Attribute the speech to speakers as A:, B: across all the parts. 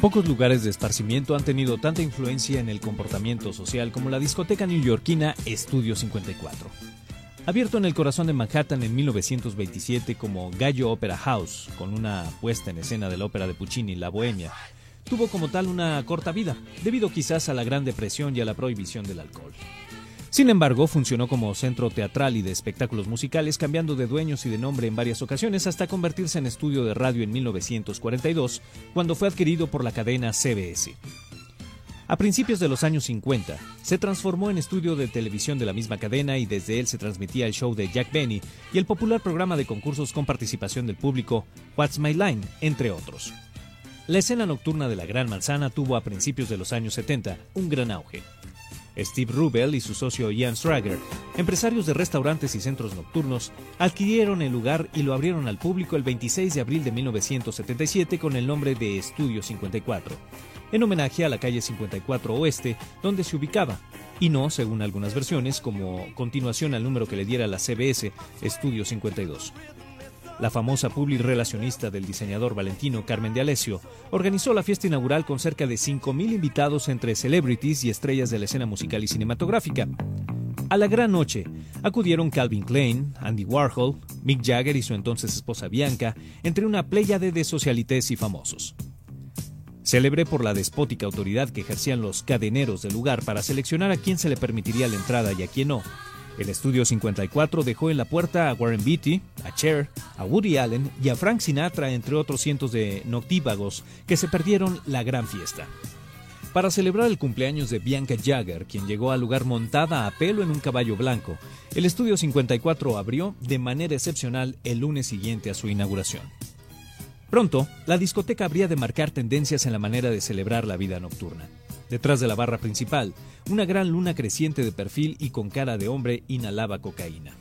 A: Pocos lugares de esparcimiento han tenido tanta influencia en el comportamiento social como la discoteca neoyorquina Estudio 54. Abierto en el corazón de Manhattan en 1927 como Gallo Opera House, con una puesta en escena de la ópera de Puccini, La Bohemia, tuvo como tal una corta vida, debido quizás a la Gran Depresión y a la prohibición del alcohol. Sin embargo, funcionó como centro teatral y de espectáculos musicales, cambiando de dueños y de nombre en varias ocasiones hasta convertirse en estudio de radio en 1942, cuando fue adquirido por la cadena CBS. A principios de los años 50, se transformó en estudio de televisión de la misma cadena y desde él se transmitía el show de Jack Benny y el popular programa de concursos con participación del público What's My Line, entre otros. La escena nocturna de la Gran Manzana tuvo a principios de los años 70 un gran auge. Steve Rubel y su socio Ian Strager, empresarios de restaurantes y centros nocturnos, adquirieron el lugar y lo abrieron al público el 26 de abril de 1977 con el nombre de Estudio 54, en homenaje a la calle 54 Oeste, donde se ubicaba, y no, según algunas versiones, como continuación al número que le diera la CBS, Estudio 52. La famosa public relacionista del diseñador valentino Carmen de Alessio organizó la fiesta inaugural con cerca de 5.000 invitados entre celebrities y estrellas de la escena musical y cinematográfica. A la gran noche acudieron Calvin Klein, Andy Warhol, Mick Jagger y su entonces esposa Bianca, entre una pléyade de socialites y famosos. Célebre por la despótica autoridad que ejercían los cadeneros del lugar para seleccionar a quién se le permitiría la entrada y a quién no, el estudio 54 dejó en la puerta a Warren Beatty, a Cher, a Woody Allen y a Frank Sinatra, entre otros cientos de noctívagos que se perdieron la gran fiesta. Para celebrar el cumpleaños de Bianca Jagger, quien llegó al lugar montada a pelo en un caballo blanco, el estudio 54 abrió de manera excepcional el lunes siguiente a su inauguración. Pronto, la discoteca habría de marcar tendencias en la manera de celebrar la vida nocturna. Detrás de la barra principal, una gran luna creciente de perfil y con cara de hombre inhalaba cocaína.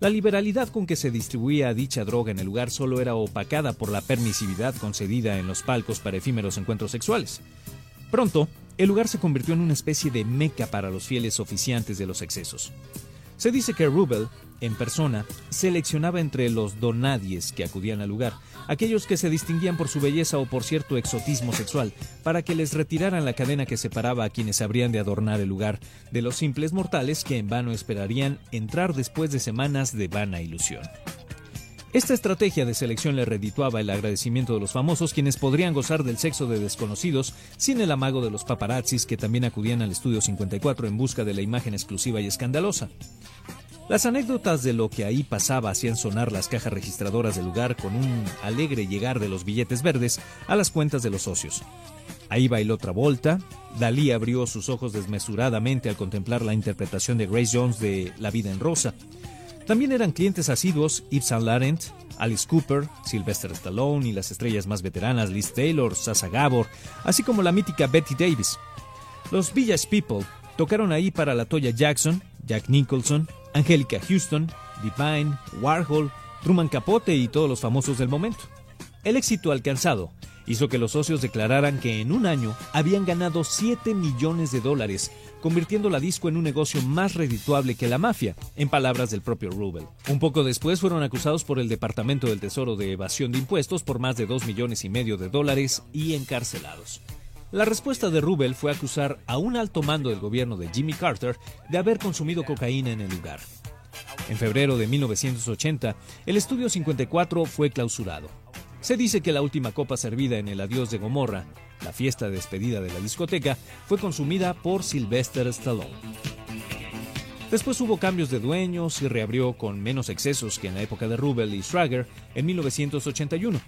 A: La liberalidad con que se distribuía dicha droga en el lugar solo era opacada por la permisividad concedida en los palcos para efímeros encuentros sexuales. Pronto, el lugar se convirtió en una especie de meca para los fieles oficiantes de los excesos. Se dice que Rubel, en persona, seleccionaba entre los donadies que acudían al lugar, aquellos que se distinguían por su belleza o por cierto exotismo sexual, para que les retiraran la cadena que separaba a quienes habrían de adornar el lugar de los simples mortales que en vano esperarían entrar después de semanas de vana ilusión. Esta estrategia de selección le redituaba el agradecimiento de los famosos quienes podrían gozar del sexo de desconocidos sin el amago de los paparazzis que también acudían al estudio 54 en busca de la imagen exclusiva y escandalosa. Las anécdotas de lo que ahí pasaba hacían sonar las cajas registradoras del lugar con un alegre llegar de los billetes verdes a las cuentas de los socios. Ahí bailó Travolta, Dalí abrió sus ojos desmesuradamente al contemplar la interpretación de Grace Jones de La vida en rosa. También eran clientes asiduos Yves Saint Laurent, Alice Cooper, Sylvester Stallone y las estrellas más veteranas Liz Taylor, Sasa Gabor, así como la mítica Betty Davis. Los Village People tocaron ahí para la Toya Jackson, Jack Nicholson, Angelica Houston, Divine, Warhol, Truman Capote y todos los famosos del momento. El éxito alcanzado hizo que los socios declararan que en un año habían ganado 7 millones de dólares, convirtiendo la disco en un negocio más redituable que la mafia, en palabras del propio Rubel. Un poco después fueron acusados por el Departamento del Tesoro de evasión de impuestos por más de 2 millones y medio de dólares y encarcelados. La respuesta de Rubel fue acusar a un alto mando del gobierno de Jimmy Carter de haber consumido cocaína en el lugar. En febrero de 1980, el estudio 54 fue clausurado. Se dice que la última copa servida en el Adiós de Gomorra, la fiesta de despedida de la discoteca, fue consumida por Sylvester Stallone. Después hubo cambios de dueños y reabrió con menos excesos que en la época de Rubel y Schrager en 1981.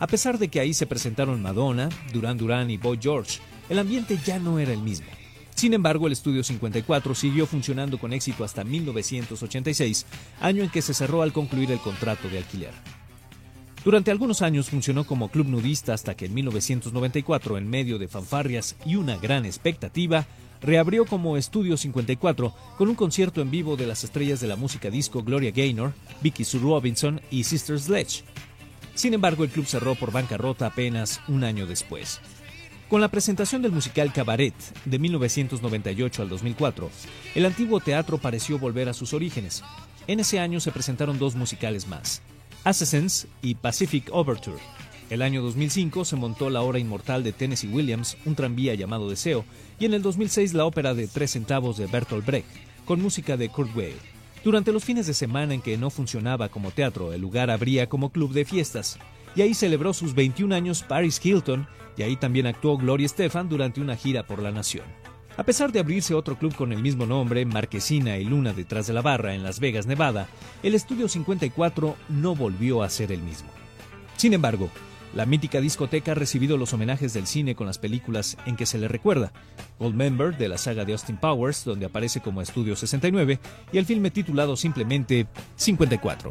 A: A pesar de que ahí se presentaron Madonna, Duran Duran y Boy George, el ambiente ya no era el mismo. Sin embargo, el Estudio 54 siguió funcionando con éxito hasta 1986, año en que se cerró al concluir el contrato de alquiler. Durante algunos años funcionó como club nudista hasta que en 1994, en medio de fanfarrias y una gran expectativa, reabrió como Estudio 54 con un concierto en vivo de las estrellas de la música disco Gloria Gaynor, Vicky Sue Robinson y Sister Sledge. Sin embargo, el club cerró por bancarrota apenas un año después. Con la presentación del musical Cabaret de 1998 al 2004, el antiguo teatro pareció volver a sus orígenes. En ese año se presentaron dos musicales más, Assassins y Pacific Overture. El año 2005 se montó la obra inmortal de Tennessee Williams, Un tranvía llamado Deseo, y en el 2006 la ópera de Tres centavos de Bertolt Brecht, con música de Kurt Weill. Durante los fines de semana en que no funcionaba como teatro, el lugar abría como club de fiestas, y ahí celebró sus 21 años Paris Hilton, y ahí también actuó Gloria Estefan durante una gira por la nación. A pesar de abrirse otro club con el mismo nombre, Marquesina y Luna detrás de la barra en Las Vegas, Nevada, el Estudio 54 no volvió a ser el mismo. Sin embargo, la mítica discoteca ha recibido los homenajes del cine con las películas en que se le recuerda. Member de la saga de Austin Powers, donde aparece como Estudio 69, y el filme titulado simplemente 54.